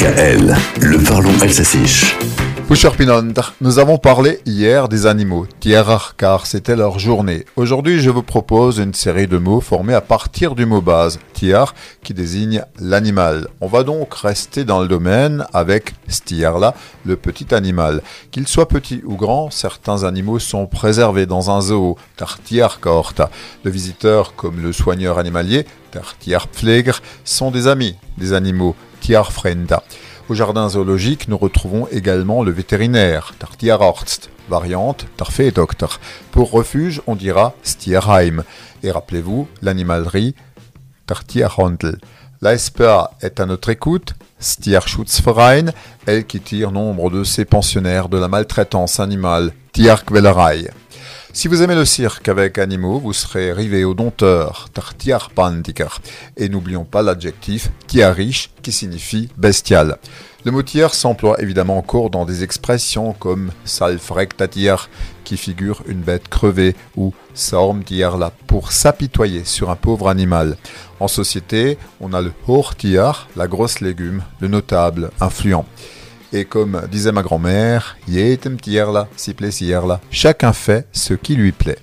DKL, le parlons Elsassiche. nous avons parlé hier des animaux, Tierra, car c'était leur journée. Aujourd'hui, je vous propose une série de mots formés à partir du mot base, tiar, qui désigne l'animal. On va donc rester dans le domaine avec stierla, le petit animal. Qu'il soit petit ou grand, certains animaux sont préservés dans un zoo, tar corta. Le visiteur comme le soigneur animalier, tar sont des amis des animaux, Au jardin zoologique, nous retrouvons également le vétérinaire, Tierarzt, variante Tarfeedokter. Pour refuge, on dira Stierheim. Et rappelez-vous, l'animalerie, Tierhandel. La SPA est à notre écoute, Stierschutzverein, elle qui tire nombre de ses pensionnaires de la maltraitance animale, Tierquälerei. Si vous aimez le cirque avec animaux, vous serez rivé au dompteur, Tartiarpandiker. Et n'oublions pas l'adjectif tiarish qui signifie bestial. Le mot tiers s'emploie évidemment encore dans des expressions comme salfrektatier qui figure une bête crevée ou saumtierla pour s'apitoyer sur un pauvre animal. En société, on a le hortiar, la grosse légume, le notable, influent. Et comme disait ma grand-mère, tierla, si plaisir chacun fait ce qui lui plaît.